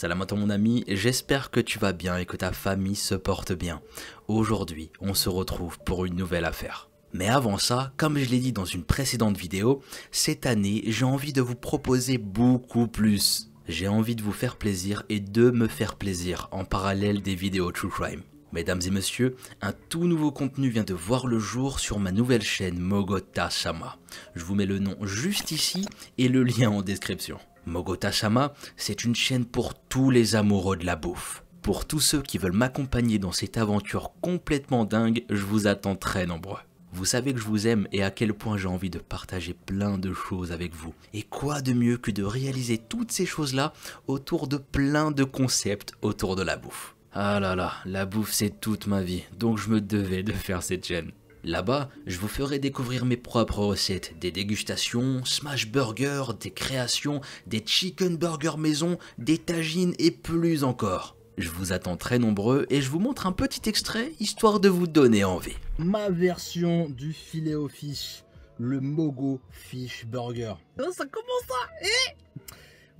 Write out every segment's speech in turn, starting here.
Salam à toi mon ami, j'espère que tu vas bien et que ta famille se porte bien. Aujourd'hui, on se retrouve pour une nouvelle affaire. Mais avant ça, comme je l'ai dit dans une précédente vidéo, cette année, j'ai envie de vous proposer beaucoup plus. J'ai envie de vous faire plaisir et de me faire plaisir en parallèle des vidéos True Crime. Mesdames et messieurs, un tout nouveau contenu vient de voir le jour sur ma nouvelle chaîne Mogota Sama. Je vous mets le nom juste ici et le lien en description. Mogota Sama, c'est une chaîne pour tous les amoureux de la bouffe. Pour tous ceux qui veulent m'accompagner dans cette aventure complètement dingue, je vous attends très nombreux. Vous savez que je vous aime et à quel point j'ai envie de partager plein de choses avec vous. Et quoi de mieux que de réaliser toutes ces choses-là autour de plein de concepts autour de la bouffe. Ah là là, la bouffe c'est toute ma vie, donc je me devais de faire cette chaîne. Là-bas, je vous ferai découvrir mes propres recettes, des dégustations, smash burger, des créations, des chicken burger maison, des tagines et plus encore. Je vous attends très nombreux et je vous montre un petit extrait histoire de vous donner envie. Ma version du filet au fish, le Mogo Fish Burger. Oh, ça commence ça? Eh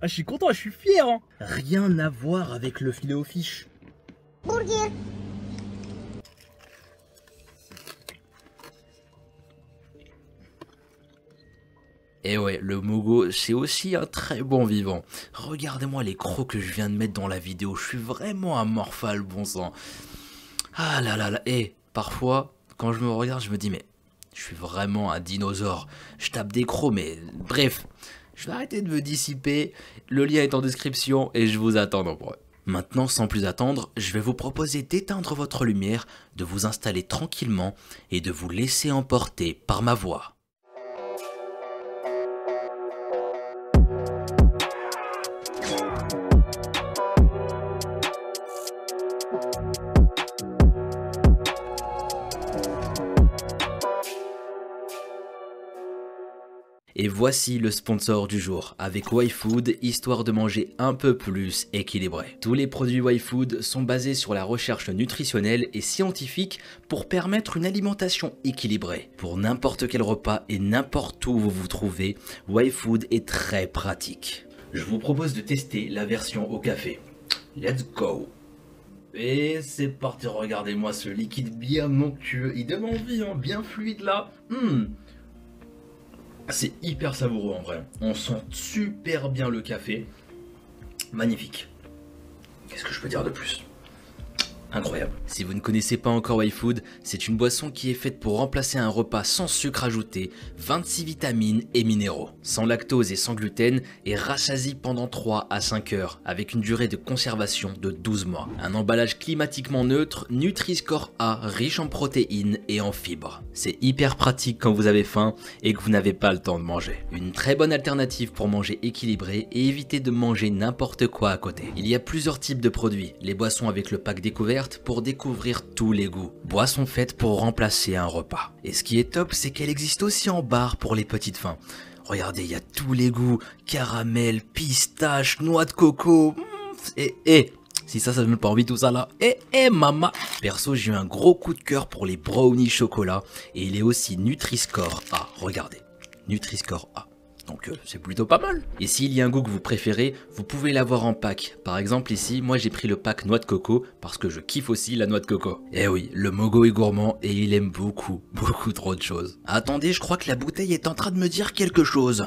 ah, Je suis content, je suis fier. Hein. Rien à voir avec le filet au fish. Burger. Et ouais, le Mogo, c'est aussi un très bon vivant. Regardez-moi les crocs que je viens de mettre dans la vidéo, je suis vraiment un morphal, bon sang. Ah là là là, et parfois, quand je me regarde, je me dis, mais je suis vraiment un dinosaure. Je tape des crocs, mais bref, je vais arrêter de me dissiper. Le lien est en description et je vous attends nombreux. Maintenant, sans plus attendre, je vais vous proposer d'éteindre votre lumière, de vous installer tranquillement et de vous laisser emporter par ma voix. Et voici le sponsor du jour, avec YFood, histoire de manger un peu plus équilibré. Tous les produits YFood sont basés sur la recherche nutritionnelle et scientifique pour permettre une alimentation équilibrée. Pour n'importe quel repas et n'importe où vous vous trouvez, YFood est très pratique. Je vous propose de tester la version au café. Let's go et c'est parti, regardez-moi ce liquide bien onctueux, il donne envie, hein, bien fluide là. Hum. C'est hyper savoureux en vrai. On sent super bien le café. Magnifique. Qu'est-ce que je peux dire de plus? Incroyable. Si vous ne connaissez pas encore YFood, c'est une boisson qui est faite pour remplacer un repas sans sucre ajouté, 26 vitamines et minéraux, sans lactose et sans gluten, et rassasie pendant 3 à 5 heures, avec une durée de conservation de 12 mois. Un emballage climatiquement neutre, Nutri-Score A, riche en protéines et en fibres. C'est hyper pratique quand vous avez faim et que vous n'avez pas le temps de manger. Une très bonne alternative pour manger équilibré et éviter de manger n'importe quoi à côté. Il y a plusieurs types de produits, les boissons avec le pack découvert pour découvrir tous les goûts. Boisson faite pour remplacer un repas. Et ce qui est top, c'est qu'elle existe aussi en bar pour les petites fins. Regardez, il y a tous les goûts. Caramel, pistache, noix de coco. Et, et, si ça, ça donne pas envie tout ça là. Et, et, maman. Perso, j'ai eu un gros coup de cœur pour les brownies chocolat. Et il est aussi Nutri-Score A. Regardez. Nutri-Score A. Donc euh, c'est plutôt pas mal. Et s'il y a un goût que vous préférez, vous pouvez l'avoir en pack. Par exemple ici, moi j'ai pris le pack noix de coco parce que je kiffe aussi la noix de coco. Eh oui, le Mogo est gourmand et il aime beaucoup, beaucoup trop de choses. Attendez, je crois que la bouteille est en train de me dire quelque chose.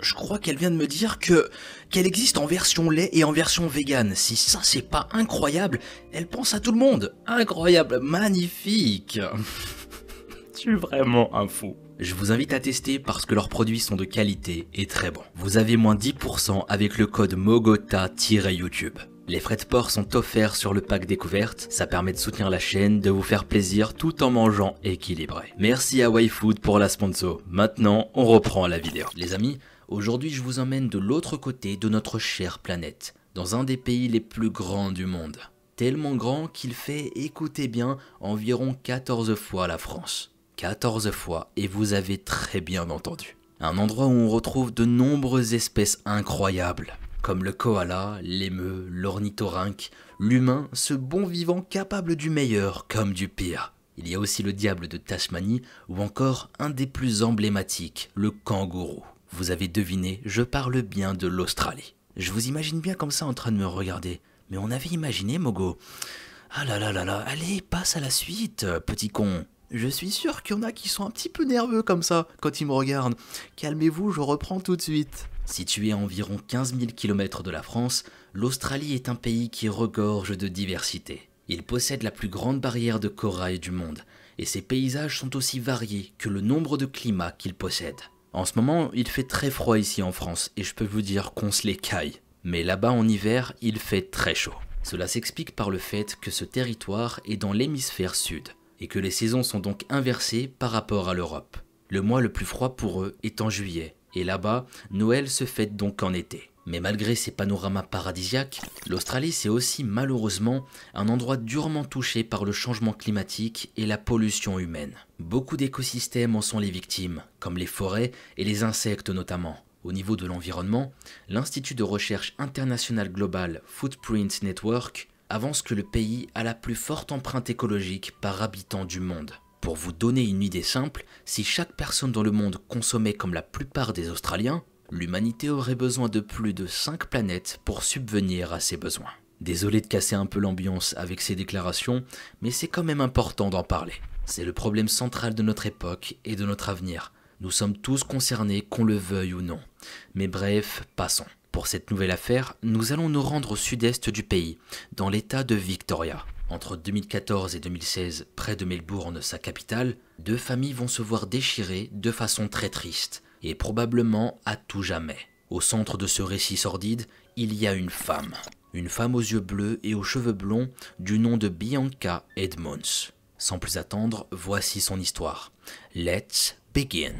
Je crois qu'elle vient de me dire que qu'elle existe en version lait et en version vegan. Si ça c'est pas incroyable, elle pense à tout le monde. Incroyable, magnifique. Je suis vraiment un fou. Je vous invite à tester parce que leurs produits sont de qualité et très bons. Vous avez moins 10% avec le code MOGOTA-YouTube. Les frais de port sont offerts sur le pack découverte, ça permet de soutenir la chaîne, de vous faire plaisir tout en mangeant équilibré. Merci à YFood pour la sponsor. Maintenant, on reprend la vidéo. Les amis, aujourd'hui je vous emmène de l'autre côté de notre chère planète, dans un des pays les plus grands du monde. Tellement grand qu'il fait, écoutez bien, environ 14 fois la France. 14 fois, et vous avez très bien entendu. Un endroit où on retrouve de nombreuses espèces incroyables, comme le koala, l'émeu, l'ornithorynque, l'humain, ce bon vivant capable du meilleur comme du pire. Il y a aussi le diable de Tasmanie ou encore un des plus emblématiques, le kangourou. Vous avez deviné, je parle bien de l'Australie. Je vous imagine bien comme ça en train de me regarder. Mais on avait imaginé, Mogo. Ah là là là là, allez, passe à la suite, petit con. Je suis sûr qu'il y en a qui sont un petit peu nerveux comme ça quand ils me regardent. Calmez-vous, je reprends tout de suite. Situé à environ 15 000 km de la France, l'Australie est un pays qui regorge de diversité. Il possède la plus grande barrière de corail du monde, et ses paysages sont aussi variés que le nombre de climats qu'il possède. En ce moment, il fait très froid ici en France, et je peux vous dire qu'on se les caille. Mais là-bas en hiver, il fait très chaud. Cela s'explique par le fait que ce territoire est dans l'hémisphère sud et que les saisons sont donc inversées par rapport à l'Europe. Le mois le plus froid pour eux est en juillet, et là-bas, Noël se fête donc en été. Mais malgré ces panoramas paradisiaques, l'Australie c'est aussi malheureusement un endroit durement touché par le changement climatique et la pollution humaine. Beaucoup d'écosystèmes en sont les victimes, comme les forêts et les insectes notamment. Au niveau de l'environnement, l'Institut de recherche international global Footprint Network avance que le pays a la plus forte empreinte écologique par habitant du monde. Pour vous donner une idée simple, si chaque personne dans le monde consommait comme la plupart des Australiens, l'humanité aurait besoin de plus de 5 planètes pour subvenir à ses besoins. Désolé de casser un peu l'ambiance avec ces déclarations, mais c'est quand même important d'en parler. C'est le problème central de notre époque et de notre avenir. Nous sommes tous concernés, qu'on le veuille ou non. Mais bref, passons. Pour cette nouvelle affaire, nous allons nous rendre au sud-est du pays, dans l'état de Victoria. Entre 2014 et 2016, près de Melbourne, sa capitale, deux familles vont se voir déchirées de façon très triste, et probablement à tout jamais. Au centre de ce récit sordide, il y a une femme. Une femme aux yeux bleus et aux cheveux blonds du nom de Bianca Edmonds. Sans plus attendre, voici son histoire. Let's begin.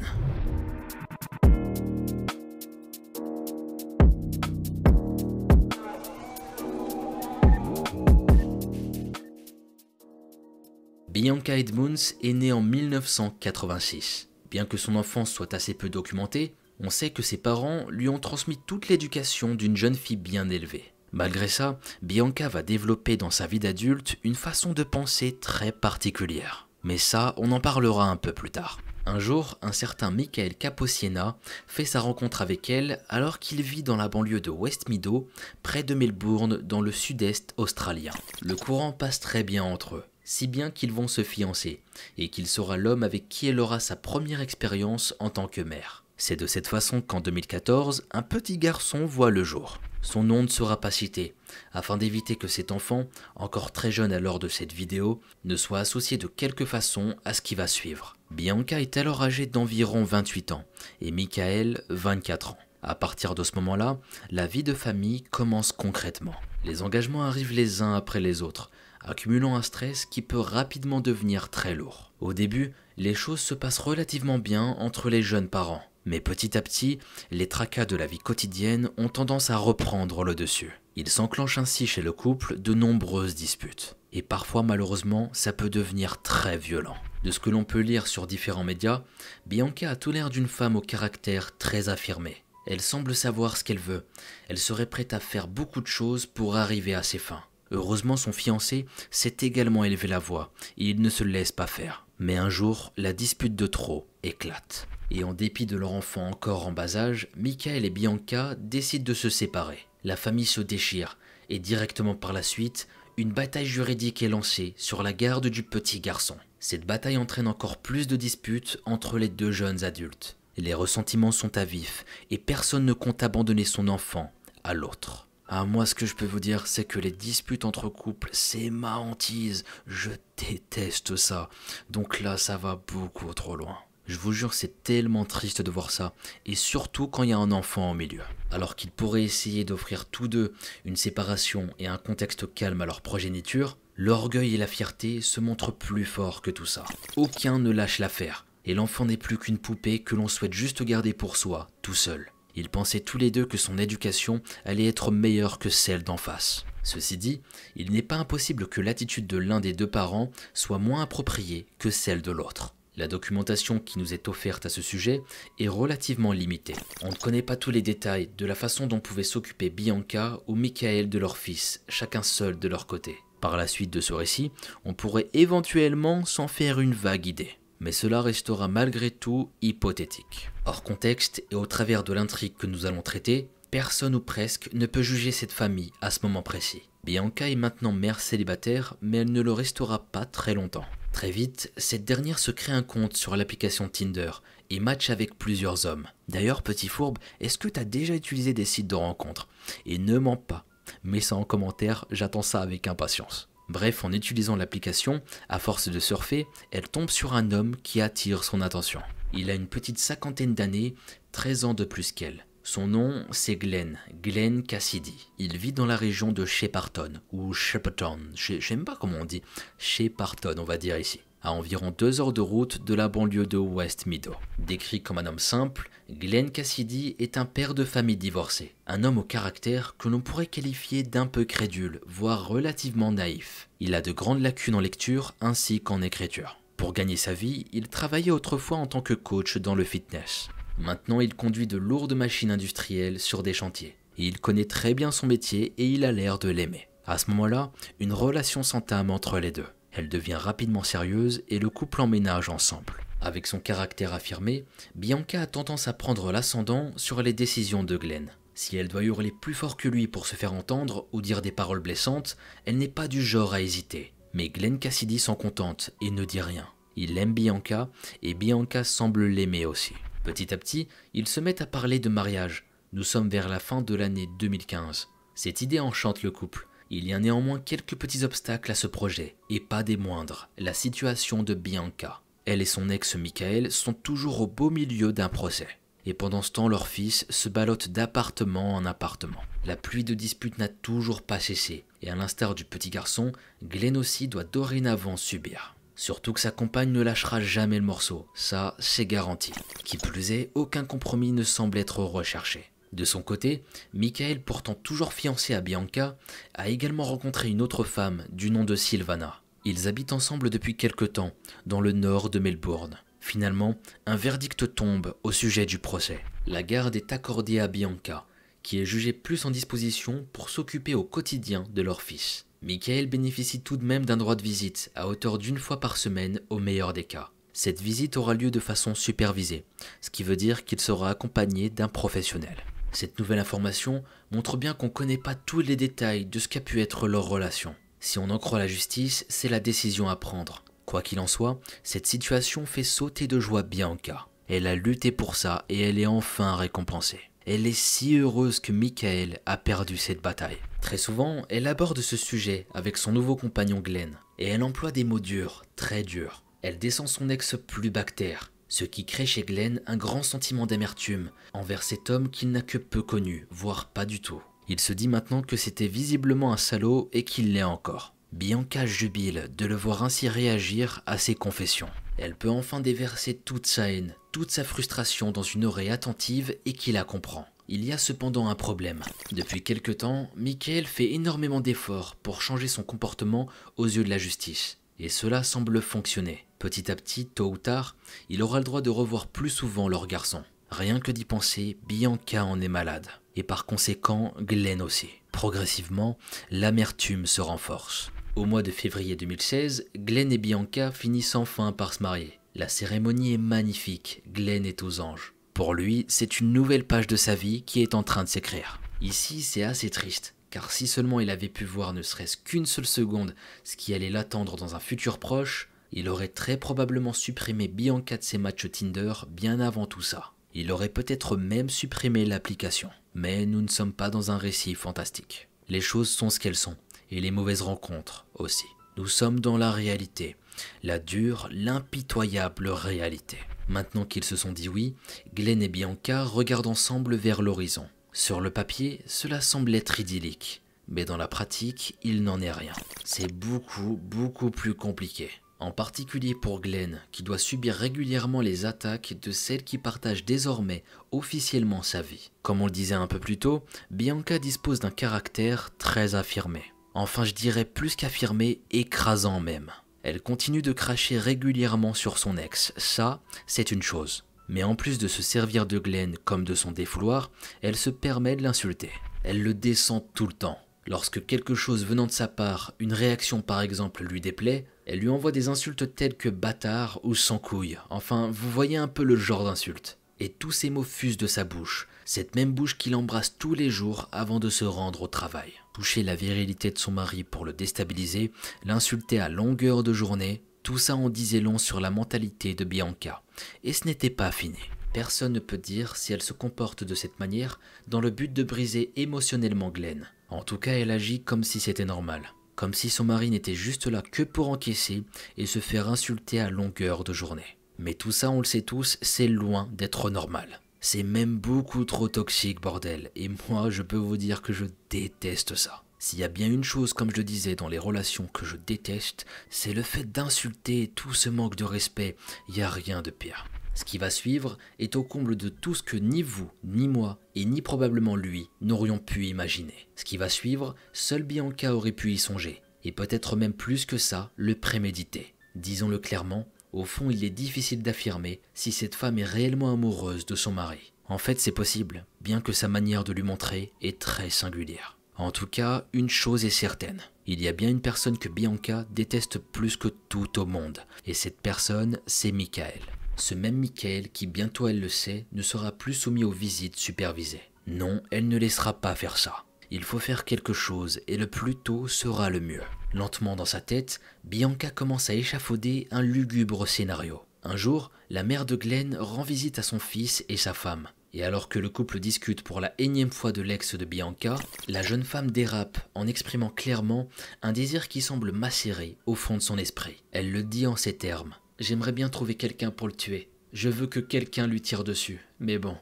Bianca Edmunds est née en 1986. Bien que son enfance soit assez peu documentée, on sait que ses parents lui ont transmis toute l'éducation d'une jeune fille bien élevée. Malgré ça, Bianca va développer dans sa vie d'adulte une façon de penser très particulière. Mais ça, on en parlera un peu plus tard. Un jour, un certain Michael Capociena fait sa rencontre avec elle alors qu'il vit dans la banlieue de West Meadow, près de Melbourne, dans le sud-est australien. Le courant passe très bien entre eux si bien qu'ils vont se fiancer, et qu'il sera l'homme avec qui elle aura sa première expérience en tant que mère. C'est de cette façon qu'en 2014, un petit garçon voit le jour. Son nom ne sera pas cité, afin d'éviter que cet enfant, encore très jeune à l'heure de cette vidéo, ne soit associé de quelque façon à ce qui va suivre. Bianca est alors âgée d'environ 28 ans, et Michael 24 ans. À partir de ce moment-là, la vie de famille commence concrètement. Les engagements arrivent les uns après les autres, accumulant un stress qui peut rapidement devenir très lourd. Au début, les choses se passent relativement bien entre les jeunes parents, mais petit à petit, les tracas de la vie quotidienne ont tendance à reprendre le dessus. Il s'enclenche ainsi chez le couple de nombreuses disputes. Et parfois malheureusement, ça peut devenir très violent. De ce que l'on peut lire sur différents médias, Bianca a tout l'air d'une femme au caractère très affirmé. Elle semble savoir ce qu'elle veut. Elle serait prête à faire beaucoup de choses pour arriver à ses fins. Heureusement, son fiancé s'est également élevé la voix, et il ne se laisse pas faire. Mais un jour, la dispute de trop éclate. Et en dépit de leur enfant encore en bas âge, Michael et Bianca décident de se séparer. La famille se déchire, et directement par la suite, une bataille juridique est lancée sur la garde du petit garçon. Cette bataille entraîne encore plus de disputes entre les deux jeunes adultes. Les ressentiments sont à vif, et personne ne compte abandonner son enfant à l'autre. Ah, moi, ce que je peux vous dire, c'est que les disputes entre couples, c'est ma hantise. Je déteste ça. Donc là, ça va beaucoup trop loin. Je vous jure, c'est tellement triste de voir ça, et surtout quand il y a un enfant au milieu. Alors qu'ils pourraient essayer d'offrir tous deux une séparation et un contexte calme à leur progéniture, l'orgueil et la fierté se montrent plus forts que tout ça. Aucun ne lâche l'affaire, et l'enfant n'est plus qu'une poupée que l'on souhaite juste garder pour soi, tout seul. Ils pensaient tous les deux que son éducation allait être meilleure que celle d'en face. Ceci dit, il n'est pas impossible que l'attitude de l'un des deux parents soit moins appropriée que celle de l'autre. La documentation qui nous est offerte à ce sujet est relativement limitée. On ne connaît pas tous les détails de la façon dont pouvaient s'occuper Bianca ou Michael de leur fils, chacun seul de leur côté. Par la suite de ce récit, on pourrait éventuellement s'en faire une vague idée mais cela restera malgré tout hypothétique. Hors contexte et au travers de l'intrigue que nous allons traiter, Personne ou presque ne peut juger cette famille à ce moment précis. Bianca est maintenant mère célibataire, mais elle ne le restera pas très longtemps. Très vite, cette dernière se crée un compte sur l'application Tinder et match avec plusieurs hommes. D'ailleurs, petit fourbe, est-ce que tu as déjà utilisé des sites de rencontres? Et ne mens pas, mets ça en commentaire, j'attends ça avec impatience. Bref, en utilisant l'application, à force de surfer, elle tombe sur un homme qui attire son attention. Il a une petite cinquantaine d'années, 13 ans de plus qu'elle. Son nom, c'est Glenn, Glenn Cassidy. Il vit dans la région de Shepparton, ou Shepparton, je sais pas comment on dit, Shepparton on va dire ici à environ deux heures de route de la banlieue de West Meadow. Décrit comme un homme simple, Glenn Cassidy est un père de famille divorcé, un homme au caractère que l'on pourrait qualifier d'un peu crédule, voire relativement naïf. Il a de grandes lacunes en lecture ainsi qu'en écriture. Pour gagner sa vie, il travaillait autrefois en tant que coach dans le fitness. Maintenant, il conduit de lourdes machines industrielles sur des chantiers. il connaît très bien son métier et il a l'air de l'aimer. À ce moment-là, une relation s'entame entre les deux. Elle devient rapidement sérieuse et le couple emménage ensemble. Avec son caractère affirmé, Bianca a tendance à prendre l'ascendant sur les décisions de Glenn. Si elle doit hurler plus fort que lui pour se faire entendre ou dire des paroles blessantes, elle n'est pas du genre à hésiter. Mais Glenn Cassidy s'en contente et ne dit rien. Il aime Bianca et Bianca semble l'aimer aussi. Petit à petit, ils se mettent à parler de mariage. Nous sommes vers la fin de l'année 2015. Cette idée enchante le couple. Il y a néanmoins quelques petits obstacles à ce projet, et pas des moindres, la situation de Bianca. Elle et son ex Michael sont toujours au beau milieu d'un procès. Et pendant ce temps, leur fils se ballotte d'appartement en appartement. La pluie de disputes n'a toujours pas cessé, et à l'instar du petit garçon, Glenn aussi doit dorénavant subir. Surtout que sa compagne ne lâchera jamais le morceau, ça c'est garanti. Qui plus est, aucun compromis ne semble être recherché. De son côté, Michael, pourtant toujours fiancé à Bianca, a également rencontré une autre femme du nom de Sylvana. Ils habitent ensemble depuis quelque temps, dans le nord de Melbourne. Finalement, un verdict tombe au sujet du procès. La garde est accordée à Bianca, qui est jugée plus en disposition pour s'occuper au quotidien de leur fils. Michael bénéficie tout de même d'un droit de visite à hauteur d'une fois par semaine au meilleur des cas. Cette visite aura lieu de façon supervisée, ce qui veut dire qu'il sera accompagné d'un professionnel. Cette nouvelle information montre bien qu'on ne connaît pas tous les détails de ce qu'a pu être leur relation. Si on en croit la justice, c'est la décision à prendre. Quoi qu'il en soit, cette situation fait sauter de joie Bianca. Elle a lutté pour ça et elle est enfin récompensée. Elle est si heureuse que Michael a perdu cette bataille. Très souvent, elle aborde ce sujet avec son nouveau compagnon Glenn, et elle emploie des mots durs, très durs. Elle descend son ex plus bactère, ce qui crée chez Glenn un grand sentiment d'amertume envers cet homme qu'il n'a que peu connu, voire pas du tout. Il se dit maintenant que c'était visiblement un salaud et qu'il l'est encore. Bianca jubile de le voir ainsi réagir à ses confessions. Elle peut enfin déverser toute sa haine, toute sa frustration dans une oreille attentive et qui la comprend. Il y a cependant un problème. Depuis quelque temps, Michael fait énormément d'efforts pour changer son comportement aux yeux de la justice. Et cela semble fonctionner. Petit à petit, tôt ou tard, il aura le droit de revoir plus souvent leur garçon. Rien que d'y penser, Bianca en est malade. Et par conséquent, Glenn aussi. Progressivement, l'amertume se renforce. Au mois de février 2016, Glenn et Bianca finissent enfin par se marier. La cérémonie est magnifique, Glenn est aux anges. Pour lui, c'est une nouvelle page de sa vie qui est en train de s'écrire. Ici, c'est assez triste car si seulement il avait pu voir ne serait-ce qu'une seule seconde ce qui allait l'attendre dans un futur proche, il aurait très probablement supprimé Bianca de ses matchs Tinder bien avant tout ça. Il aurait peut-être même supprimé l'application. Mais nous ne sommes pas dans un récit fantastique. Les choses sont ce qu'elles sont, et les mauvaises rencontres aussi. Nous sommes dans la réalité, la dure, l'impitoyable réalité. Maintenant qu'ils se sont dit oui, Glenn et Bianca regardent ensemble vers l'horizon. Sur le papier, cela semble être idyllique, mais dans la pratique, il n'en est rien. C'est beaucoup, beaucoup plus compliqué. En particulier pour Glenn, qui doit subir régulièrement les attaques de celle qui partage désormais officiellement sa vie. Comme on le disait un peu plus tôt, Bianca dispose d'un caractère très affirmé. Enfin je dirais plus qu'affirmé, écrasant même. Elle continue de cracher régulièrement sur son ex, ça c'est une chose. Mais en plus de se servir de Glenn comme de son défouloir, elle se permet de l'insulter. Elle le descend tout le temps. Lorsque quelque chose venant de sa part, une réaction par exemple, lui déplaît, elle lui envoie des insultes telles que bâtard ou sans couille. Enfin, vous voyez un peu le genre d'insulte. Et tous ces mots fusent de sa bouche, cette même bouche qu'il embrasse tous les jours avant de se rendre au travail. Toucher la virilité de son mari pour le déstabiliser, l'insulter à longueur de journée, tout ça en disait long sur la mentalité de Bianca. Et ce n'était pas fini. Personne ne peut dire si elle se comporte de cette manière dans le but de briser émotionnellement Glenn. En tout cas, elle agit comme si c'était normal. Comme si son mari n'était juste là que pour encaisser et se faire insulter à longueur de journée. Mais tout ça, on le sait tous, c'est loin d'être normal. C'est même beaucoup trop toxique, bordel. Et moi, je peux vous dire que je déteste ça. S'il y a bien une chose, comme je disais, dans les relations que je déteste, c'est le fait d'insulter tout ce manque de respect. Il n'y a rien de pire. Ce qui va suivre est au comble de tout ce que ni vous, ni moi, et ni probablement lui n'aurions pu imaginer. Ce qui va suivre, seul Bianca aurait pu y songer, et peut-être même plus que ça, le préméditer. Disons-le clairement, au fond il est difficile d'affirmer si cette femme est réellement amoureuse de son mari. En fait c'est possible, bien que sa manière de lui montrer est très singulière. En tout cas, une chose est certaine. Il y a bien une personne que Bianca déteste plus que tout au monde, et cette personne, c'est Michael. Ce même Michael qui, bientôt elle le sait, ne sera plus soumis aux visites supervisées. Non, elle ne laissera pas faire ça. Il faut faire quelque chose et le plus tôt sera le mieux. Lentement dans sa tête, Bianca commence à échafauder un lugubre scénario. Un jour, la mère de Glenn rend visite à son fils et sa femme. Et alors que le couple discute pour la énième fois de l'ex de Bianca, la jeune femme dérape en exprimant clairement un désir qui semble macérer au fond de son esprit. Elle le dit en ces termes. J'aimerais bien trouver quelqu'un pour le tuer. Je veux que quelqu'un lui tire dessus. Mais bon,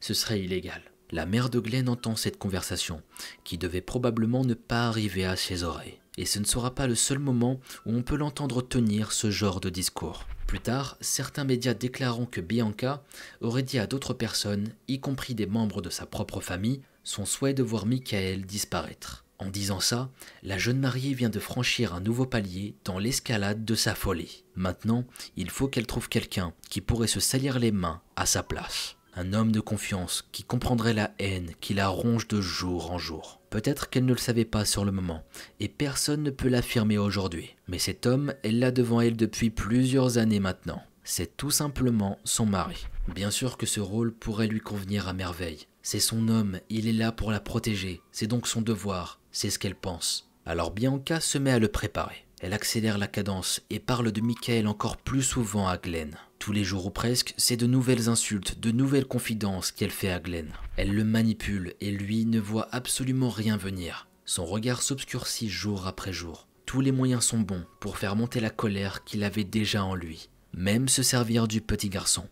ce serait illégal. La mère de Glenn entend cette conversation, qui devait probablement ne pas arriver à ses oreilles. Et ce ne sera pas le seul moment où on peut l'entendre tenir ce genre de discours. Plus tard, certains médias déclarant que Bianca aurait dit à d'autres personnes, y compris des membres de sa propre famille, son souhait de voir Michael disparaître. En disant ça, la jeune mariée vient de franchir un nouveau palier dans l'escalade de sa folie. Maintenant, il faut qu'elle trouve quelqu'un qui pourrait se salir les mains à sa place. Un homme de confiance qui comprendrait la haine qui la ronge de jour en jour. Peut-être qu'elle ne le savait pas sur le moment, et personne ne peut l'affirmer aujourd'hui. Mais cet homme, elle l'a devant elle depuis plusieurs années maintenant. C'est tout simplement son mari. Bien sûr que ce rôle pourrait lui convenir à merveille. C'est son homme, il est là pour la protéger, c'est donc son devoir, c'est ce qu'elle pense. Alors Bianca se met à le préparer. Elle accélère la cadence et parle de Michael encore plus souvent à Glenn. Tous les jours ou presque, c'est de nouvelles insultes, de nouvelles confidences qu'elle fait à Glenn. Elle le manipule et lui ne voit absolument rien venir. Son regard s'obscurcit jour après jour. Tous les moyens sont bons pour faire monter la colère qu'il avait déjà en lui. Même se servir du petit garçon.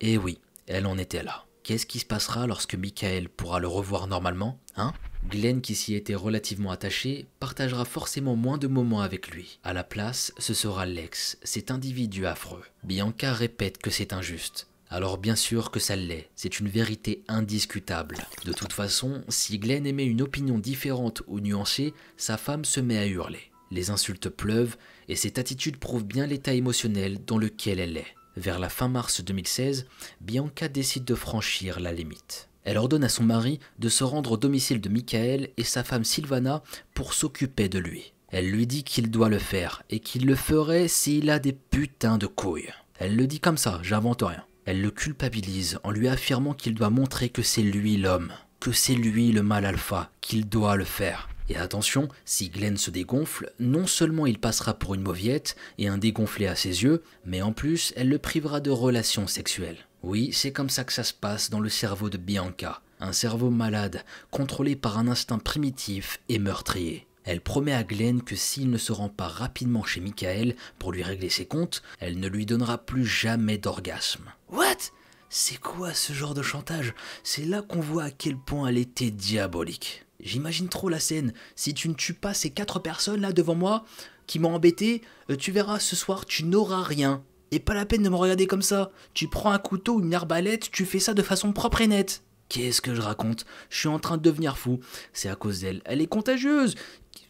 Et oui, elle en était là. Qu'est-ce qui se passera lorsque Michael pourra le revoir normalement Hein? Glenn, qui s'y était relativement attaché, partagera forcément moins de moments avec lui. À la place, ce sera Lex, cet individu affreux. Bianca répète que c'est injuste. Alors bien sûr que ça l'est, c'est une vérité indiscutable. De toute façon, si Glenn émet une opinion différente ou nuancée, sa femme se met à hurler. Les insultes pleuvent, et cette attitude prouve bien l'état émotionnel dans lequel elle est. Vers la fin mars 2016, Bianca décide de franchir la limite. Elle ordonne à son mari de se rendre au domicile de Michael et sa femme Sylvana pour s'occuper de lui. Elle lui dit qu'il doit le faire et qu'il le ferait s'il a des putains de couilles. Elle le dit comme ça, j'invente rien. Elle le culpabilise en lui affirmant qu'il doit montrer que c'est lui l'homme, que c'est lui le mal alpha, qu'il doit le faire. Et attention, si Glenn se dégonfle, non seulement il passera pour une mauviette et un dégonflé à ses yeux, mais en plus elle le privera de relations sexuelles. Oui, c'est comme ça que ça se passe dans le cerveau de Bianca, un cerveau malade, contrôlé par un instinct primitif et meurtrier. Elle promet à Glenn que s'il ne se rend pas rapidement chez Michael pour lui régler ses comptes, elle ne lui donnera plus jamais d'orgasme. What? C'est quoi ce genre de chantage? C'est là qu'on voit à quel point elle était diabolique. J'imagine trop la scène. Si tu ne tues pas ces quatre personnes là devant moi, qui m'ont embêté, euh, tu verras ce soir, tu n'auras rien. Et pas la peine de me regarder comme ça. Tu prends un couteau ou une arbalète, tu fais ça de façon propre et nette. Qu'est-ce que je raconte? Je suis en train de devenir fou. C'est à cause d'elle. Elle est contagieuse.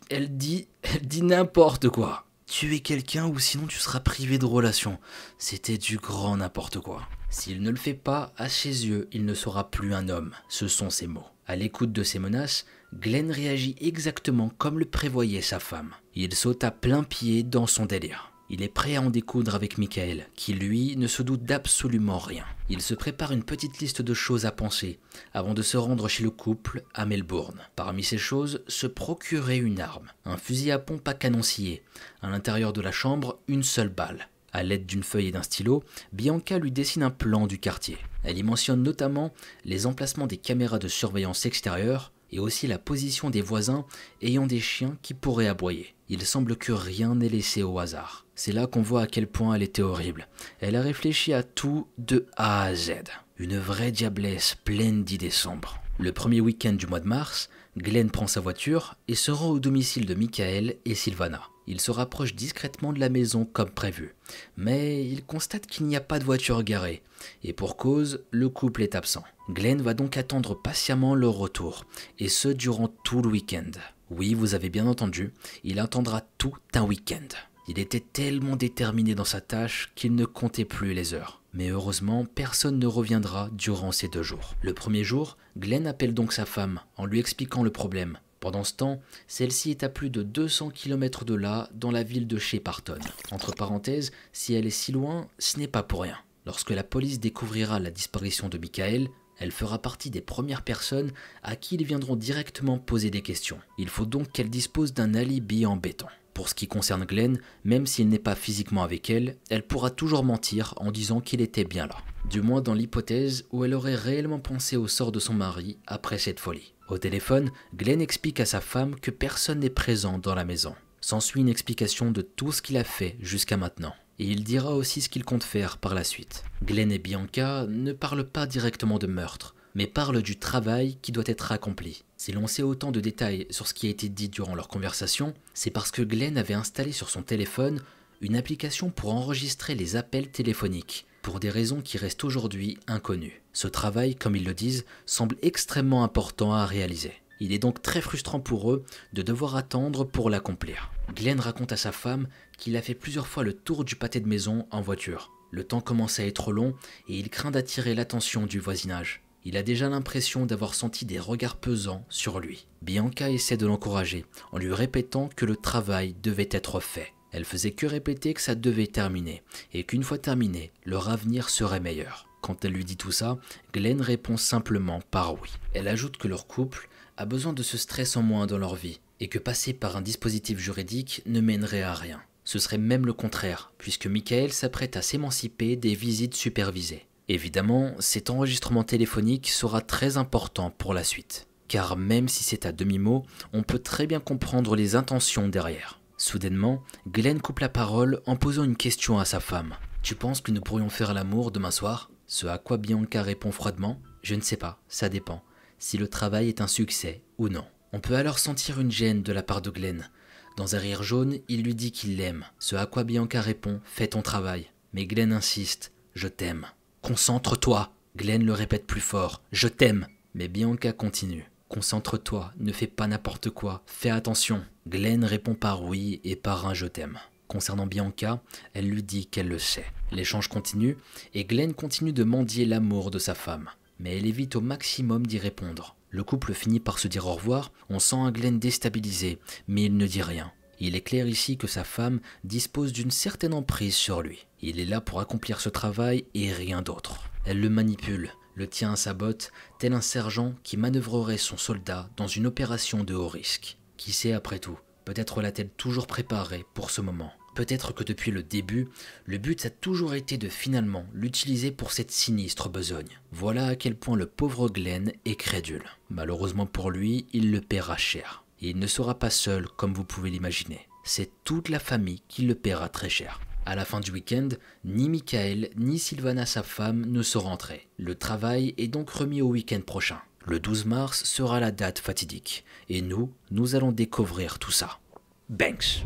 Elle dit, elle dit n'importe quoi. Tuer quelqu'un ou sinon tu seras privé de relation. C'était du grand n'importe quoi. S'il ne le fait pas, à ses yeux, il ne sera plus un homme. Ce sont ses mots. À l'écoute de ces menaces, Glenn réagit exactement comme le prévoyait sa femme. Il saute à plein pied dans son délire. Il est prêt à en découdre avec Michael, qui lui ne se doute d'absolument rien. Il se prépare une petite liste de choses à penser avant de se rendre chez le couple à Melbourne. Parmi ces choses, se procurer une arme, un fusil à pompe à canon scié. À l'intérieur de la chambre, une seule balle. À l'aide d'une feuille et d'un stylo, Bianca lui dessine un plan du quartier. Elle y mentionne notamment les emplacements des caméras de surveillance extérieure et aussi la position des voisins ayant des chiens qui pourraient aboyer. Il semble que rien n'est laissé au hasard. C'est là qu'on voit à quel point elle était horrible. Elle a réfléchi à tout de A à Z. Une vraie diablesse pleine d'idées sombres. Le premier week-end du mois de mars, Glenn prend sa voiture et se rend au domicile de Michael et Sylvana. Il se rapproche discrètement de la maison comme prévu, mais il constate qu'il n'y a pas de voiture garée, et pour cause, le couple est absent. Glenn va donc attendre patiemment leur retour, et ce durant tout le week-end. Oui, vous avez bien entendu, il attendra tout un week-end. Il était tellement déterminé dans sa tâche qu'il ne comptait plus les heures. Mais heureusement, personne ne reviendra durant ces deux jours. Le premier jour, Glenn appelle donc sa femme en lui expliquant le problème. Pendant ce temps, celle-ci est à plus de 200 km de là, dans la ville de Shepparton. Entre parenthèses, si elle est si loin, ce n'est pas pour rien. Lorsque la police découvrira la disparition de Michael, elle fera partie des premières personnes à qui ils viendront directement poser des questions. Il faut donc qu'elle dispose d'un alibi en béton. Pour ce qui concerne Glenn, même s'il n'est pas physiquement avec elle, elle pourra toujours mentir en disant qu'il était bien là. Du moins dans l'hypothèse où elle aurait réellement pensé au sort de son mari après cette folie. Au téléphone, Glenn explique à sa femme que personne n'est présent dans la maison. S'ensuit une explication de tout ce qu'il a fait jusqu'à maintenant. Et il dira aussi ce qu'il compte faire par la suite. Glenn et Bianca ne parlent pas directement de meurtre, mais parlent du travail qui doit être accompli. Si l'on sait autant de détails sur ce qui a été dit durant leur conversation, c'est parce que Glenn avait installé sur son téléphone une application pour enregistrer les appels téléphoniques, pour des raisons qui restent aujourd'hui inconnues. Ce travail, comme ils le disent, semble extrêmement important à réaliser. Il est donc très frustrant pour eux de devoir attendre pour l'accomplir. Glenn raconte à sa femme qu'il a fait plusieurs fois le tour du pâté de maison en voiture. Le temps commence à être long et il craint d'attirer l'attention du voisinage. Il a déjà l'impression d'avoir senti des regards pesants sur lui. Bianca essaie de l'encourager en lui répétant que le travail devait être fait. Elle faisait que répéter que ça devait terminer et qu'une fois terminé, leur avenir serait meilleur. Quand elle lui dit tout ça, Glenn répond simplement par oui. Elle ajoute que leur couple a besoin de ce stress en moins dans leur vie et que passer par un dispositif juridique ne mènerait à rien. Ce serait même le contraire, puisque Michael s'apprête à s'émanciper des visites supervisées. Évidemment, cet enregistrement téléphonique sera très important pour la suite, car même si c'est à demi-mot, on peut très bien comprendre les intentions derrière. Soudainement, Glenn coupe la parole en posant une question à sa femme. Tu penses que nous pourrions faire l'amour demain soir? Ce à quoi Bianca répond froidement Je ne sais pas, ça dépend, si le travail est un succès ou non. On peut alors sentir une gêne de la part de Glenn. Dans un rire jaune, il lui dit qu'il l'aime, ce à quoi Bianca répond Fais ton travail. Mais Glenn insiste Je t'aime. Concentre-toi. Glenn le répète plus fort. Je t'aime. Mais Bianca continue. Concentre-toi, ne fais pas n'importe quoi, fais attention. Glenn répond par oui et par un je t'aime. Concernant Bianca, elle lui dit qu'elle le sait. L'échange continue et Glenn continue de mendier l'amour de sa femme. Mais elle évite au maximum d'y répondre. Le couple finit par se dire au revoir, on sent un Glenn déstabilisé, mais il ne dit rien. Il est clair ici que sa femme dispose d'une certaine emprise sur lui. Il est là pour accomplir ce travail et rien d'autre. Elle le manipule, le tient à sa botte, tel un sergent qui manœuvrerait son soldat dans une opération de haut risque. Qui sait après tout Peut-être l'a-t-elle toujours préparée pour ce moment. Peut-être que depuis le début, le but a toujours été de finalement l'utiliser pour cette sinistre besogne. Voilà à quel point le pauvre Glenn est crédule. Malheureusement pour lui, il le paiera cher il ne sera pas seul comme vous pouvez l'imaginer. C'est toute la famille qui le paiera très cher. À la fin du week-end, ni Michael ni Sylvana sa femme ne sont rentrés. Le travail est donc remis au week-end prochain. Le 12 mars sera la date fatidique, et nous, nous allons découvrir tout ça. Banks.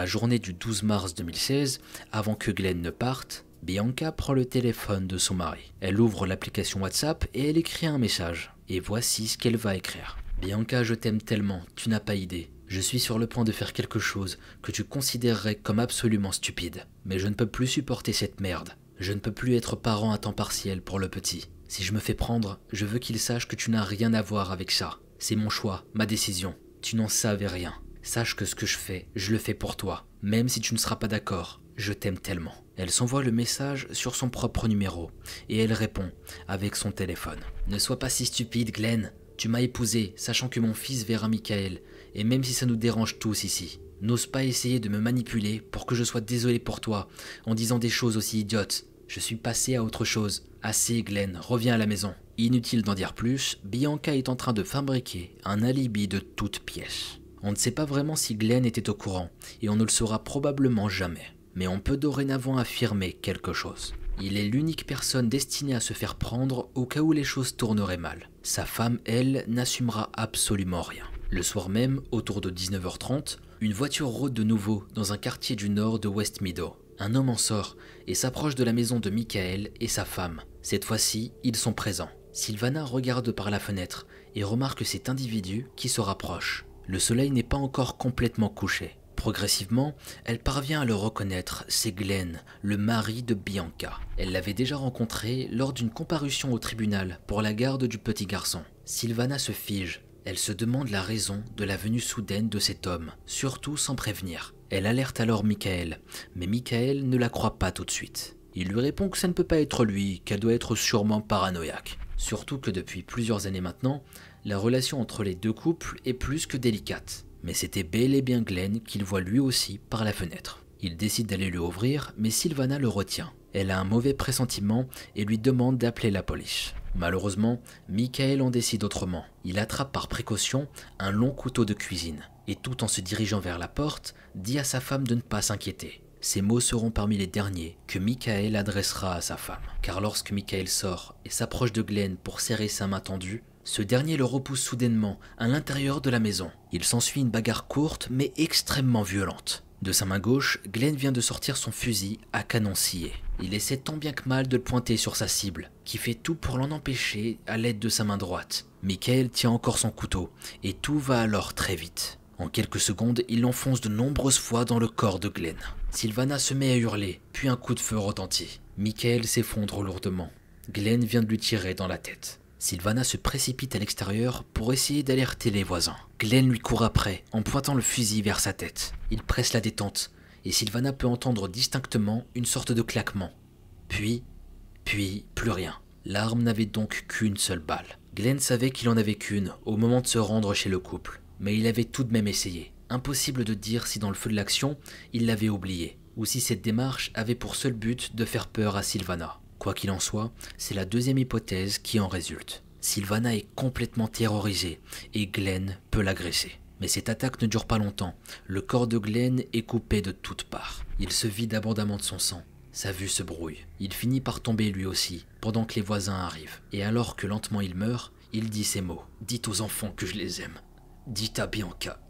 La journée du 12 mars 2016, avant que Glenn ne parte, Bianca prend le téléphone de son mari. Elle ouvre l'application WhatsApp et elle écrit un message. Et voici ce qu'elle va écrire. Bianca, je t'aime tellement, tu n'as pas idée. Je suis sur le point de faire quelque chose que tu considérerais comme absolument stupide. Mais je ne peux plus supporter cette merde. Je ne peux plus être parent à temps partiel pour le petit. Si je me fais prendre, je veux qu'il sache que tu n'as rien à voir avec ça. C'est mon choix, ma décision. Tu n'en savais rien. Sache que ce que je fais, je le fais pour toi. Même si tu ne seras pas d'accord, je t'aime tellement. Elle s'envoie le message sur son propre numéro et elle répond avec son téléphone. Ne sois pas si stupide, Glenn. Tu m'as épousé, sachant que mon fils verra Michael, et même si ça nous dérange tous ici, n'ose pas essayer de me manipuler pour que je sois désolé pour toi en disant des choses aussi idiotes. Je suis passé à autre chose. Assez, Glenn, reviens à la maison. Inutile d'en dire plus, Bianca est en train de fabriquer un alibi de toutes pièces. On ne sait pas vraiment si Glenn était au courant, et on ne le saura probablement jamais. Mais on peut dorénavant affirmer quelque chose. Il est l'unique personne destinée à se faire prendre au cas où les choses tourneraient mal. Sa femme, elle, n'assumera absolument rien. Le soir même, autour de 19h30, une voiture rôde de nouveau dans un quartier du nord de West Meadow. Un homme en sort et s'approche de la maison de Michael et sa femme. Cette fois-ci, ils sont présents. Sylvana regarde par la fenêtre et remarque cet individu qui se rapproche. Le soleil n'est pas encore complètement couché. Progressivement, elle parvient à le reconnaître, c'est Glenn, le mari de Bianca. Elle l'avait déjà rencontré lors d'une comparution au tribunal pour la garde du petit garçon. Sylvana se fige. Elle se demande la raison de la venue soudaine de cet homme, surtout sans prévenir. Elle alerte alors Michael, mais Michael ne la croit pas tout de suite. Il lui répond que ça ne peut pas être lui, qu'elle doit être sûrement paranoïaque. Surtout que depuis plusieurs années maintenant, la relation entre les deux couples est plus que délicate mais c'était bel et bien Glenn qu'il voit lui aussi par la fenêtre. Il décide d'aller lui ouvrir, mais Sylvana le retient. Elle a un mauvais pressentiment et lui demande d'appeler la police. Malheureusement, Michael en décide autrement. Il attrape par précaution un long couteau de cuisine et tout en se dirigeant vers la porte, dit à sa femme de ne pas s'inquiéter. Ces mots seront parmi les derniers que Michael adressera à sa femme. Car lorsque Michael sort et s'approche de Glenn pour serrer sa main tendue, ce dernier le repousse soudainement à l'intérieur de la maison. Il s'ensuit une bagarre courte mais extrêmement violente. De sa main gauche, Glenn vient de sortir son fusil à canon scié. Il essaie tant bien que mal de le pointer sur sa cible, qui fait tout pour l'en empêcher à l'aide de sa main droite. Michael tient encore son couteau, et tout va alors très vite. En quelques secondes, il l'enfonce de nombreuses fois dans le corps de Glenn. Sylvana se met à hurler, puis un coup de feu retentit. Michael s'effondre lourdement. Glenn vient de lui tirer dans la tête. Sylvana se précipite à l'extérieur pour essayer d'alerter les voisins. Glenn lui court après en pointant le fusil vers sa tête. Il presse la détente et Sylvana peut entendre distinctement une sorte de claquement. Puis, puis, plus rien. L'arme n'avait donc qu'une seule balle. Glenn savait qu'il en avait qu'une au moment de se rendre chez le couple, mais il avait tout de même essayé. Impossible de dire si dans le feu de l'action, il l'avait oublié, ou si cette démarche avait pour seul but de faire peur à Sylvana. Quoi qu'il en soit, c'est la deuxième hypothèse qui en résulte. Sylvana est complètement terrorisée et Glenn peut l'agresser. Mais cette attaque ne dure pas longtemps. Le corps de Glenn est coupé de toutes parts. Il se vide abondamment de son sang. Sa vue se brouille. Il finit par tomber lui aussi, pendant que les voisins arrivent. Et alors que lentement il meurt, il dit ces mots. Dites aux enfants que je les aime. Dites à Bianca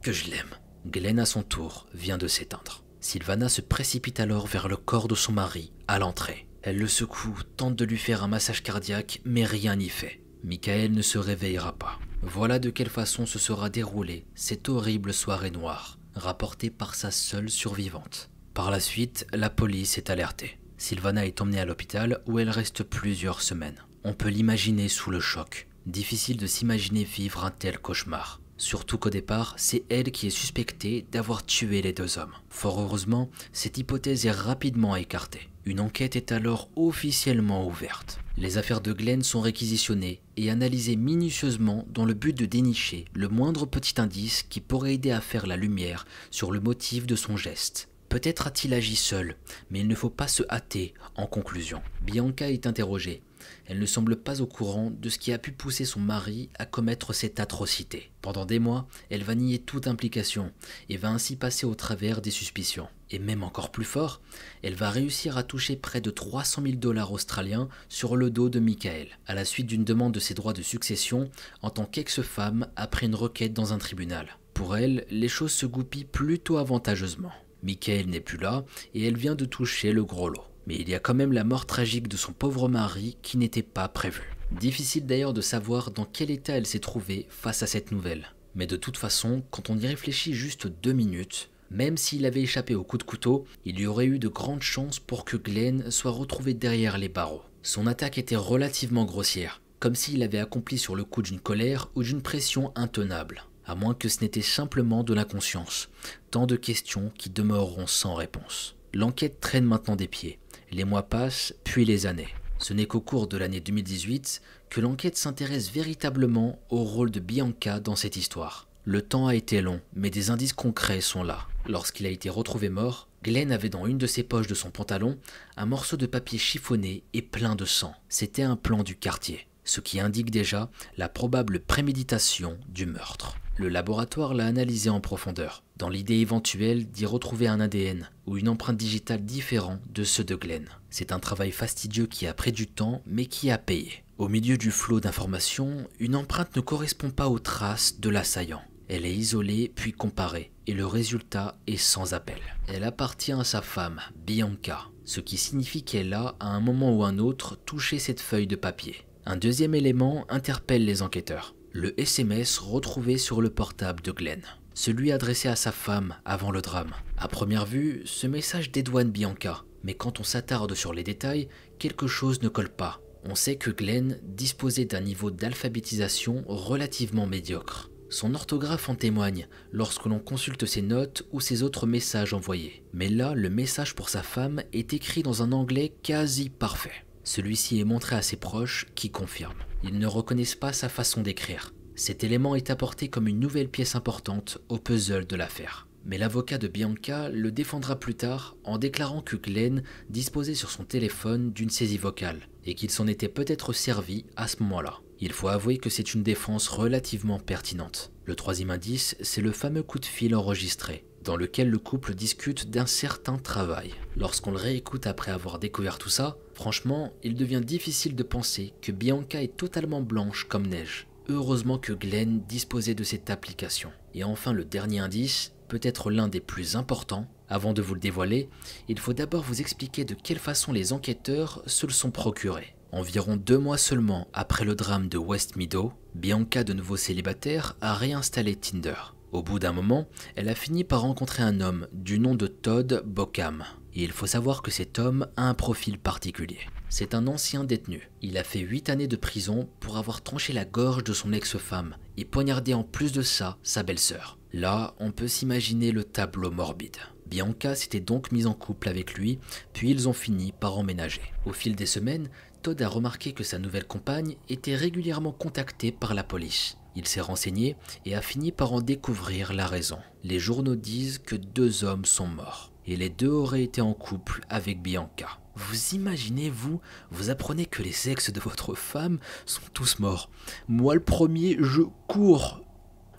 que je l'aime. Glenn à son tour vient de s'éteindre. Sylvana se précipite alors vers le corps de son mari, à l'entrée. Elle le secoue, tente de lui faire un massage cardiaque, mais rien n'y fait. Michael ne se réveillera pas. Voilà de quelle façon se sera déroulée cette horrible soirée noire, rapportée par sa seule survivante. Par la suite, la police est alertée. Sylvana est emmenée à l'hôpital où elle reste plusieurs semaines. On peut l'imaginer sous le choc. Difficile de s'imaginer vivre un tel cauchemar. Surtout qu'au départ, c'est elle qui est suspectée d'avoir tué les deux hommes. Fort heureusement, cette hypothèse est rapidement écartée. Une enquête est alors officiellement ouverte. Les affaires de Glenn sont réquisitionnées et analysées minutieusement dans le but de dénicher le moindre petit indice qui pourrait aider à faire la lumière sur le motif de son geste. Peut-être a-t-il agi seul, mais il ne faut pas se hâter en conclusion. Bianca est interrogée elle ne semble pas au courant de ce qui a pu pousser son mari à commettre cette atrocité. Pendant des mois, elle va nier toute implication et va ainsi passer au travers des suspicions. Et même encore plus fort, elle va réussir à toucher près de 300 000 dollars australiens sur le dos de Michael, à la suite d'une demande de ses droits de succession en tant qu'ex-femme après une requête dans un tribunal. Pour elle, les choses se goupillent plutôt avantageusement. Michael n'est plus là et elle vient de toucher le gros lot. Mais il y a quand même la mort tragique de son pauvre mari qui n'était pas prévue. Difficile d'ailleurs de savoir dans quel état elle s'est trouvée face à cette nouvelle. Mais de toute façon, quand on y réfléchit juste deux minutes, même s'il avait échappé au coup de couteau, il y aurait eu de grandes chances pour que Glenn soit retrouvé derrière les barreaux. Son attaque était relativement grossière, comme s'il l'avait accompli sur le coup d'une colère ou d'une pression intenable, à moins que ce n'était simplement de l'inconscience, tant de questions qui demeureront sans réponse. L'enquête traîne maintenant des pieds, les mois passent, puis les années. Ce n'est qu'au cours de l'année 2018 que l'enquête s'intéresse véritablement au rôle de Bianca dans cette histoire. Le temps a été long, mais des indices concrets sont là. Lorsqu'il a été retrouvé mort, Glenn avait dans une de ses poches de son pantalon un morceau de papier chiffonné et plein de sang. C'était un plan du quartier, ce qui indique déjà la probable préméditation du meurtre. Le laboratoire l'a analysé en profondeur, dans l'idée éventuelle d'y retrouver un ADN ou une empreinte digitale différente de ceux de Glenn. C'est un travail fastidieux qui a pris du temps, mais qui a payé. Au milieu du flot d'informations, une empreinte ne correspond pas aux traces de l'assaillant. Elle est isolée puis comparée, et le résultat est sans appel. Elle appartient à sa femme, Bianca, ce qui signifie qu'elle a, à un moment ou un autre, touché cette feuille de papier. Un deuxième élément interpelle les enquêteurs. Le SMS retrouvé sur le portable de Glenn. Celui adressé à sa femme avant le drame. À première vue, ce message dédouane Bianca, mais quand on s'attarde sur les détails, quelque chose ne colle pas. On sait que Glenn disposait d'un niveau d'alphabétisation relativement médiocre. Son orthographe en témoigne lorsque l'on consulte ses notes ou ses autres messages envoyés. Mais là, le message pour sa femme est écrit dans un anglais quasi parfait. Celui-ci est montré à ses proches qui confirment. Ils ne reconnaissent pas sa façon d'écrire. Cet élément est apporté comme une nouvelle pièce importante au puzzle de l'affaire. Mais l'avocat de Bianca le défendra plus tard en déclarant que Glenn disposait sur son téléphone d'une saisie vocale et qu'il s'en était peut-être servi à ce moment-là. Il faut avouer que c'est une défense relativement pertinente. Le troisième indice, c'est le fameux coup de fil enregistré, dans lequel le couple discute d'un certain travail. Lorsqu'on le réécoute après avoir découvert tout ça, franchement, il devient difficile de penser que Bianca est totalement blanche comme neige. Heureusement que Glenn disposait de cette application. Et enfin, le dernier indice, peut-être l'un des plus importants, avant de vous le dévoiler, il faut d'abord vous expliquer de quelle façon les enquêteurs se le sont procurés. Environ deux mois seulement après le drame de West Meadow, Bianca, de nouveau célibataire, a réinstallé Tinder. Au bout d'un moment, elle a fini par rencontrer un homme du nom de Todd Bockham. Et il faut savoir que cet homme a un profil particulier. C'est un ancien détenu. Il a fait 8 années de prison pour avoir tranché la gorge de son ex-femme et poignardé en plus de ça sa belle-sœur. Là, on peut s'imaginer le tableau morbide. Bianca s'était donc mise en couple avec lui, puis ils ont fini par emménager. Au fil des semaines, Todd a remarqué que sa nouvelle compagne était régulièrement contactée par la police. Il s'est renseigné et a fini par en découvrir la raison. Les journaux disent que deux hommes sont morts et les deux auraient été en couple avec Bianca. Vous imaginez, vous, vous apprenez que les ex de votre femme sont tous morts. Moi le premier, je cours.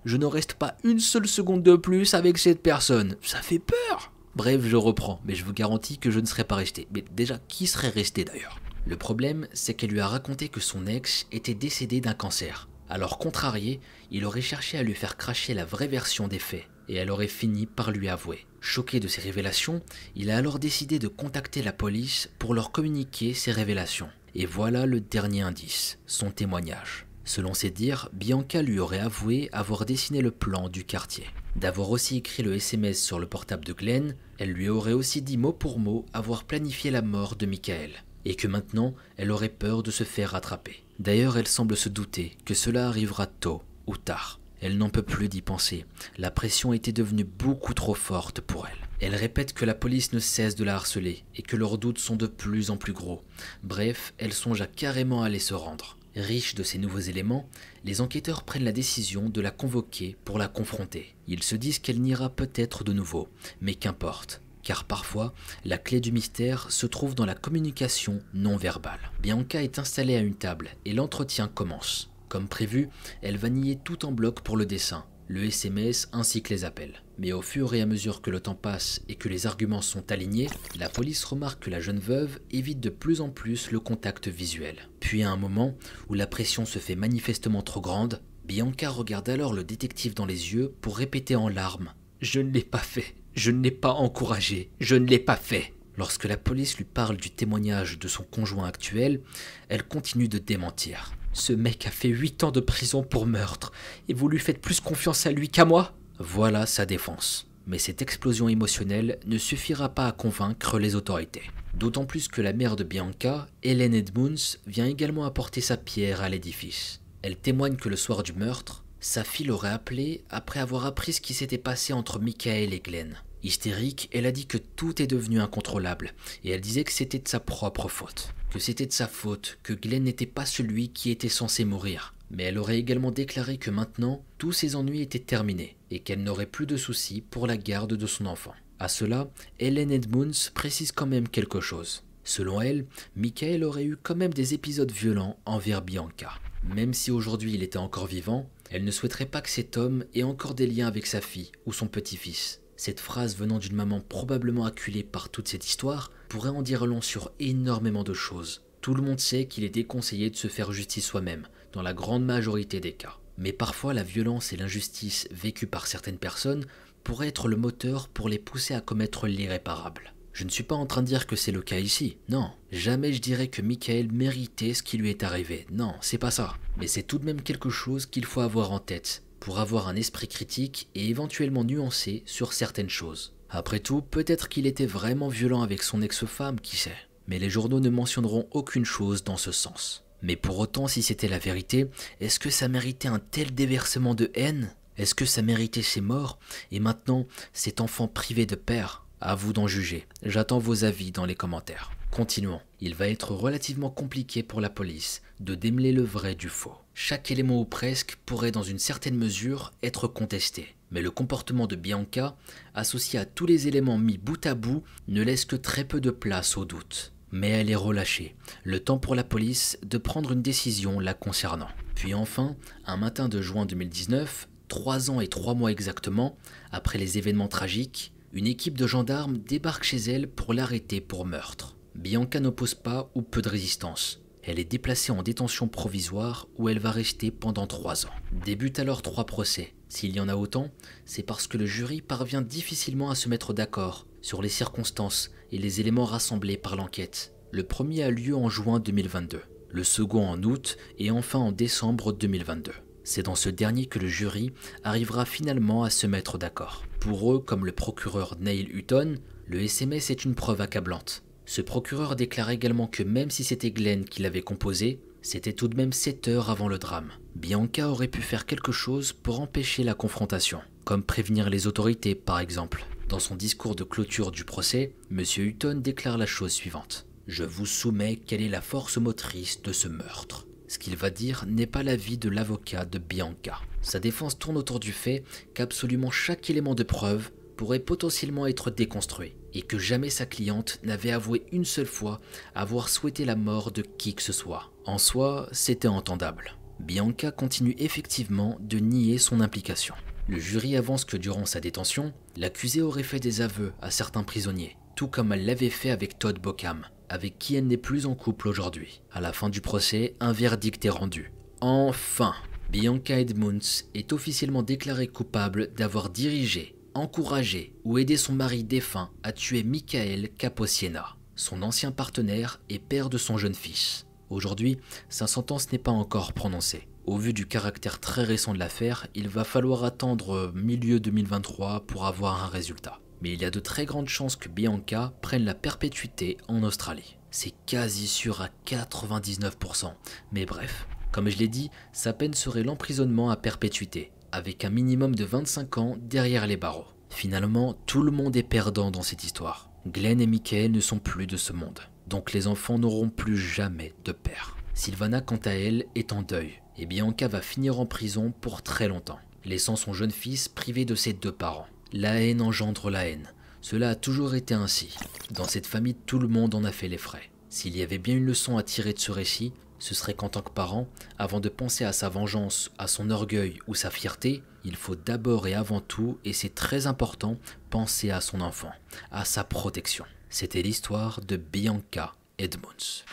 Je ne reste pas une seule seconde de plus avec cette personne. Ça fait peur. Bref, je reprends, mais je vous garantis que je ne serai pas resté. Mais déjà, qui serait resté d'ailleurs? Le problème, c'est qu'elle lui a raconté que son ex était décédé d'un cancer. Alors contrarié, il aurait cherché à lui faire cracher la vraie version des faits, et elle aurait fini par lui avouer. Choqué de ces révélations, il a alors décidé de contacter la police pour leur communiquer ces révélations. Et voilà le dernier indice, son témoignage. Selon ses dires, Bianca lui aurait avoué avoir dessiné le plan du quartier. D'avoir aussi écrit le SMS sur le portable de Glenn, elle lui aurait aussi dit mot pour mot avoir planifié la mort de Michael et que maintenant elle aurait peur de se faire rattraper. D'ailleurs, elle semble se douter que cela arrivera tôt ou tard. Elle n'en peut plus d'y penser. La pression était devenue beaucoup trop forte pour elle. Elle répète que la police ne cesse de la harceler et que leurs doutes sont de plus en plus gros. Bref, elle songe à carrément aller se rendre. Riche de ces nouveaux éléments, les enquêteurs prennent la décision de la convoquer pour la confronter. Ils se disent qu'elle n'ira peut-être de nouveau, mais qu'importe car parfois, la clé du mystère se trouve dans la communication non verbale. Bianca est installée à une table et l'entretien commence. Comme prévu, elle va nier tout en bloc pour le dessin, le SMS ainsi que les appels. Mais au fur et à mesure que le temps passe et que les arguments sont alignés, la police remarque que la jeune veuve évite de plus en plus le contact visuel. Puis à un moment où la pression se fait manifestement trop grande, Bianca regarde alors le détective dans les yeux pour répéter en larmes ⁇ Je ne l'ai pas fait, je ne l'ai pas encouragé, je ne l'ai pas fait. Lorsque la police lui parle du témoignage de son conjoint actuel, elle continue de démentir. Ce mec a fait 8 ans de prison pour meurtre, et vous lui faites plus confiance à lui qu'à moi? Voilà sa défense. Mais cette explosion émotionnelle ne suffira pas à convaincre les autorités. D'autant plus que la mère de Bianca, Helen Edmunds, vient également apporter sa pierre à l'édifice. Elle témoigne que le soir du meurtre, sa fille l'aurait appelée après avoir appris ce qui s'était passé entre Michael et Glenn. Hystérique, elle a dit que tout est devenu incontrôlable, et elle disait que c'était de sa propre faute, que c'était de sa faute, que Glenn n'était pas celui qui était censé mourir. Mais elle aurait également déclaré que maintenant, tous ses ennuis étaient terminés, et qu'elle n'aurait plus de soucis pour la garde de son enfant. À cela, Helen Edmunds précise quand même quelque chose. Selon elle, Michael aurait eu quand même des épisodes violents envers Bianca. Même si aujourd'hui il était encore vivant, elle ne souhaiterait pas que cet homme ait encore des liens avec sa fille ou son petit-fils. Cette phrase venant d'une maman probablement acculée par toute cette histoire pourrait en dire long sur énormément de choses. Tout le monde sait qu'il est déconseillé de se faire justice soi-même, dans la grande majorité des cas. Mais parfois la violence et l'injustice vécues par certaines personnes pourraient être le moteur pour les pousser à commettre l'irréparable. Je ne suis pas en train de dire que c'est le cas ici, non. Jamais je dirais que Michael méritait ce qui lui est arrivé, non, c'est pas ça. Mais c'est tout de même quelque chose qu'il faut avoir en tête, pour avoir un esprit critique et éventuellement nuancé sur certaines choses. Après tout, peut-être qu'il était vraiment violent avec son ex-femme, qui sait. Mais les journaux ne mentionneront aucune chose dans ce sens. Mais pour autant, si c'était la vérité, est-ce que ça méritait un tel déversement de haine? Est-ce que ça méritait ses morts? Et maintenant, cet enfant privé de père À vous d'en juger. J'attends vos avis dans les commentaires. Continuons. Il va être relativement compliqué pour la police de démêler le vrai du faux. Chaque élément ou presque pourrait dans une certaine mesure être contesté. Mais le comportement de Bianca, associé à tous les éléments mis bout à bout, ne laisse que très peu de place au doute. Mais elle est relâchée, le temps pour la police de prendre une décision la concernant. Puis enfin, un matin de juin 2019, trois ans et trois mois exactement, après les événements tragiques, une équipe de gendarmes débarque chez elle pour l'arrêter pour meurtre. Bianca n'oppose pas ou peu de résistance. Elle est déplacée en détention provisoire où elle va rester pendant trois ans. Débutent alors trois procès. S'il y en a autant, c'est parce que le jury parvient difficilement à se mettre d'accord sur les circonstances et les éléments rassemblés par l'enquête. Le premier a lieu en juin 2022, le second en août et enfin en décembre 2022. C'est dans ce dernier que le jury arrivera finalement à se mettre d'accord. Pour eux, comme le procureur Neil Hutton, le SMS est une preuve accablante. Ce procureur déclare également que même si c'était Glenn qui l'avait composé, c'était tout de même 7 heures avant le drame. Bianca aurait pu faire quelque chose pour empêcher la confrontation, comme prévenir les autorités par exemple. Dans son discours de clôture du procès, M. Hutton déclare la chose suivante. Je vous soumets quelle est la force motrice de ce meurtre. Ce qu'il va dire n'est pas l'avis de l'avocat de Bianca. Sa défense tourne autour du fait qu'absolument chaque élément de preuve pourrait potentiellement être déconstruit et que jamais sa cliente n'avait avoué une seule fois avoir souhaité la mort de qui que ce soit. En soi, c'était entendable. Bianca continue effectivement de nier son implication. Le jury avance que durant sa détention, l'accusée aurait fait des aveux à certains prisonniers, tout comme elle l'avait fait avec Todd Bockham, avec qui elle n'est plus en couple aujourd'hui. À la fin du procès, un verdict est rendu. Enfin, Bianca Edmunds est officiellement déclarée coupable d'avoir dirigé, encouragé ou aidé son mari défunt à tuer Michael Caposiena, son ancien partenaire et père de son jeune fils. Aujourd'hui, sa sentence n'est pas encore prononcée. Au vu du caractère très récent de l'affaire, il va falloir attendre milieu 2023 pour avoir un résultat. Mais il y a de très grandes chances que Bianca prenne la perpétuité en Australie. C'est quasi sûr à 99%. Mais bref, comme je l'ai dit, sa peine serait l'emprisonnement à perpétuité, avec un minimum de 25 ans derrière les barreaux. Finalement, tout le monde est perdant dans cette histoire. Glenn et Michael ne sont plus de ce monde, donc les enfants n'auront plus jamais de père. Sylvana, quant à elle, est en deuil, et Bianca va finir en prison pour très longtemps, laissant son jeune fils privé de ses deux parents. La haine engendre la haine. Cela a toujours été ainsi. Dans cette famille, tout le monde en a fait les frais. S'il y avait bien une leçon à tirer de ce récit, ce serait qu'en tant que parent, avant de penser à sa vengeance, à son orgueil ou sa fierté, il faut d'abord et avant tout, et c'est très important, penser à son enfant, à sa protection. C'était l'histoire de Bianca Edmonds.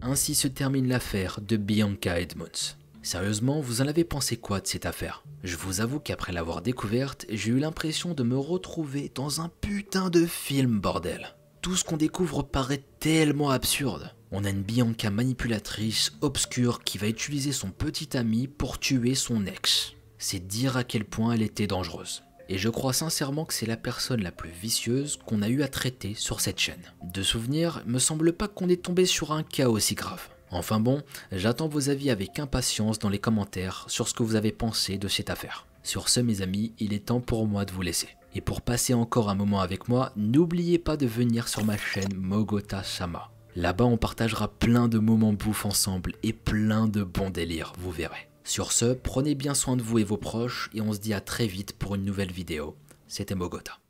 Ainsi se termine l'affaire de Bianca Edmonds. Sérieusement, vous en avez pensé quoi de cette affaire? Je vous avoue qu'après l'avoir découverte, j'ai eu l'impression de me retrouver dans un putain de film, bordel. Tout ce qu'on découvre paraît tellement absurde. On a une Bianca manipulatrice, obscure, qui va utiliser son petit ami pour tuer son ex. C'est dire à quel point elle était dangereuse. Et je crois sincèrement que c'est la personne la plus vicieuse qu'on a eu à traiter sur cette chaîne. De souvenir, me semble pas qu'on est tombé sur un cas aussi grave. Enfin bon, j'attends vos avis avec impatience dans les commentaires sur ce que vous avez pensé de cette affaire. Sur ce mes amis, il est temps pour moi de vous laisser. Et pour passer encore un moment avec moi, n'oubliez pas de venir sur ma chaîne Mogota Sama. Là-bas on partagera plein de moments bouffe ensemble et plein de bons délires, vous verrez. Sur ce, prenez bien soin de vous et vos proches et on se dit à très vite pour une nouvelle vidéo. C'était Mogota.